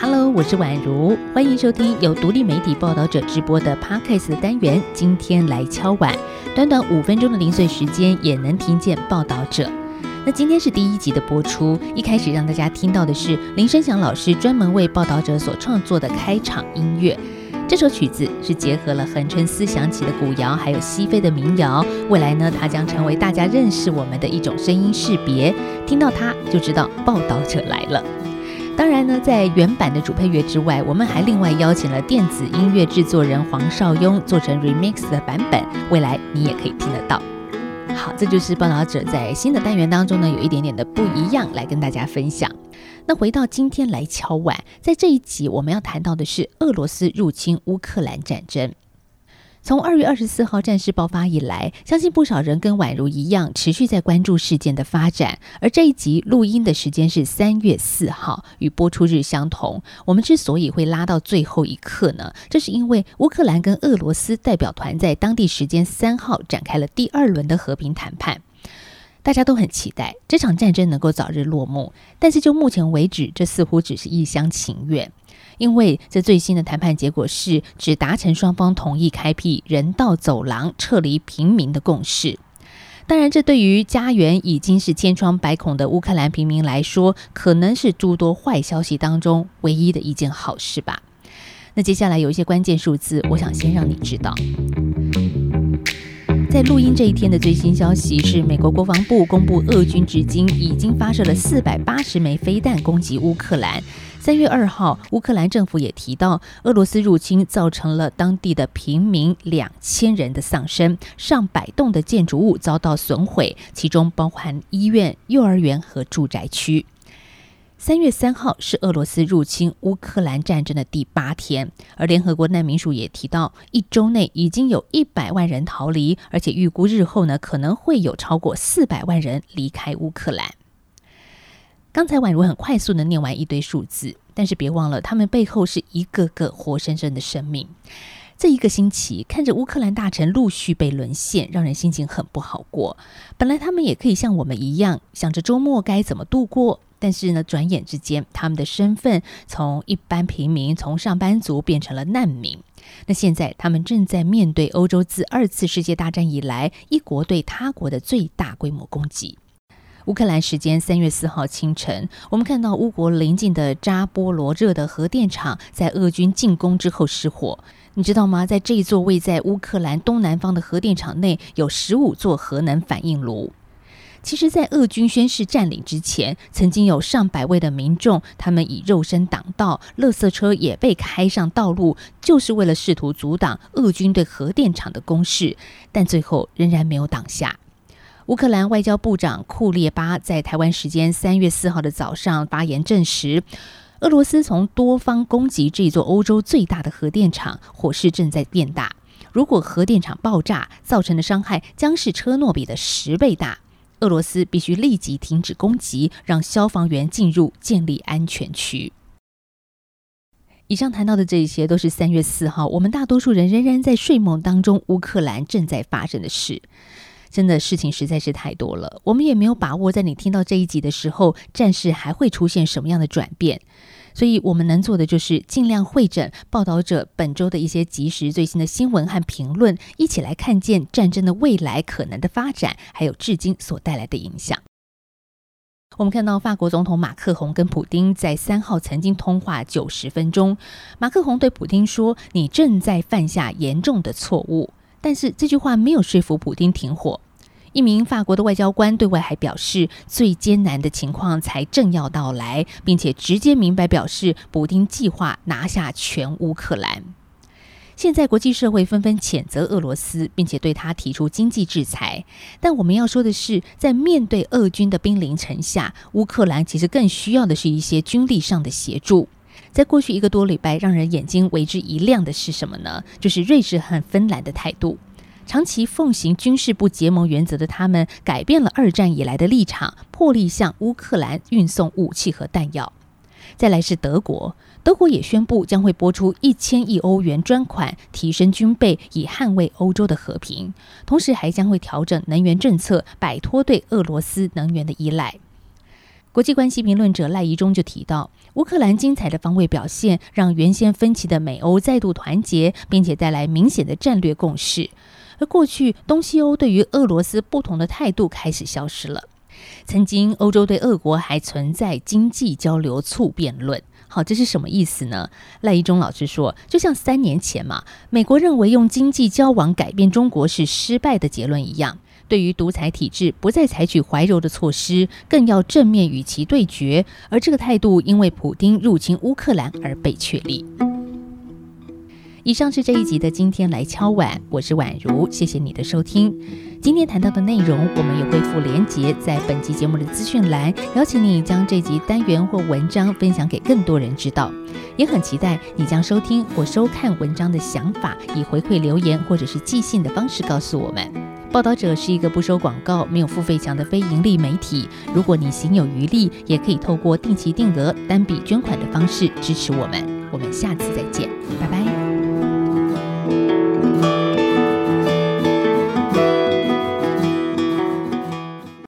Hello，我是宛如，欢迎收听由独立媒体报道者直播的 Podcast 单元。今天来敲碗，短短五分钟的零碎时间也能听见报道者。那今天是第一集的播出，一开始让大家听到的是林声祥老师专门为报道者所创作的开场音乐。这首曲子是结合了恒春思想起的古谣，还有西非的民谣。未来呢，它将成为大家认识我们的一种声音识别。听到它就知道报道者来了。当然呢，在原版的主配乐之外，我们还另外邀请了电子音乐制作人黄少雍做成 remix 的版本，未来你也可以听得到。好，这就是报道者在新的单元当中呢，有一点点的不一样，来跟大家分享。那回到今天来敲碗，在这一集我们要谈到的是俄罗斯入侵乌克兰战争。从二月二十四号战事爆发以来，相信不少人跟宛如一样，持续在关注事件的发展。而这一集录音的时间是三月四号，与播出日相同。我们之所以会拉到最后一刻呢，这是因为乌克兰跟俄罗斯代表团在当地时间三号展开了第二轮的和平谈判。大家都很期待这场战争能够早日落幕，但是就目前为止，这似乎只是一厢情愿。因为这最新的谈判结果是只达成双方同意开辟人道走廊撤离平民的共识。当然，这对于家园已经是千疮百孔的乌克兰平民来说，可能是诸多坏消息当中唯一的一件好事吧。那接下来有一些关键数字，我想先让你知道。在录音这一天的最新消息是，美国国防部公布，俄军至今已经发射了四百八十枚飞弹攻击乌克兰。三月二号，乌克兰政府也提到，俄罗斯入侵造成了当地的平民两千人的丧生，上百栋的建筑物遭到损毁，其中包含医院、幼儿园和住宅区。三月三号是俄罗斯入侵乌克兰战争的第八天，而联合国难民署也提到，一周内已经有一百万人逃离，而且预估日后呢可能会有超过四百万人离开乌克兰。刚才宛如很快速的念完一堆数字，但是别忘了，他们背后是一个个活生生的生命。这一个星期，看着乌克兰大臣陆续被沦陷，让人心情很不好过。本来他们也可以像我们一样，想着周末该怎么度过，但是呢，转眼之间，他们的身份从一般平民，从上班族变成了难民。那现在，他们正在面对欧洲自二次世界大战以来一国对他国的最大规模攻击。乌克兰时间三月四号清晨，我们看到乌国邻近的扎波罗热的核电厂在俄军进攻之后失火。你知道吗？在这一座位在乌克兰东南方的核电厂内，有十五座核能反应炉。其实，在俄军宣誓占领之前，曾经有上百位的民众，他们以肉身挡道，垃圾车也被开上道路，就是为了试图阻挡俄军对核电厂的攻势，但最后仍然没有挡下。乌克兰外交部长库列巴在台湾时间三月四号的早上发言证实，俄罗斯从多方攻击这座欧洲最大的核电厂，火势正在变大。如果核电厂爆炸，造成的伤害将是车诺比的十倍大。俄罗斯必须立即停止攻击，让消防员进入，建立安全区。以上谈到的这一些，都是三月四号我们大多数人仍然在睡梦当中，乌克兰正在发生的事。真的事情实在是太多了，我们也没有把握在你听到这一集的时候，战事还会出现什么样的转变。所以，我们能做的就是尽量会诊报道者本周的一些及时最新的新闻和评论，一起来看见战争的未来可能的发展，还有至今所带来的影响。我们看到法国总统马克宏跟普丁在三号曾经通话九十分钟，马克宏对普丁说：“你正在犯下严重的错误。”但是这句话没有说服普京停火。一名法国的外交官对外还表示，最艰难的情况才正要到来，并且直接明白表示，补丁计划拿下全乌克兰。现在国际社会纷纷谴责俄罗斯，并且对他提出经济制裁。但我们要说的是，在面对俄军的兵临城下，乌克兰其实更需要的是一些军力上的协助。在过去一个多礼拜，让人眼睛为之一亮的是什么呢？就是瑞士和芬兰的态度。长期奉行军事不结盟原则的他们，改变了二战以来的立场，破例向乌克兰运送武器和弹药。再来是德国。德国也宣布将会拨出一千亿欧元专款，提升军备，以捍卫欧洲的和平。同时，还将会调整能源政策，摆脱对俄罗斯能源的依赖。国际关系评论者赖宜中就提到，乌克兰精彩的防卫表现，让原先分歧的美欧再度团结，并且带来明显的战略共识。而过去东西欧对于俄罗斯不同的态度开始消失了。曾经欧洲对俄国还存在经济交流促辩论。好，这是什么意思呢？赖一中老师说，就像三年前嘛，美国认为用经济交往改变中国是失败的结论一样，对于独裁体制不再采取怀柔的措施，更要正面与其对决。而这个态度因为普丁入侵乌克兰而被确立。以上是这一集的今天来敲碗，我是宛如，谢谢你的收听。今天谈到的内容，我们也会附连结在本集节目的资讯栏，邀请你将这集单元或文章分享给更多人知道。也很期待你将收听或收看文章的想法，以回馈留言或者是寄信的方式告诉我们。报道者是一个不收广告、没有付费墙的非盈利媒体。如果你行有余力，也可以透过定期定额、单笔捐款的方式支持我们。我们下次再见，拜拜。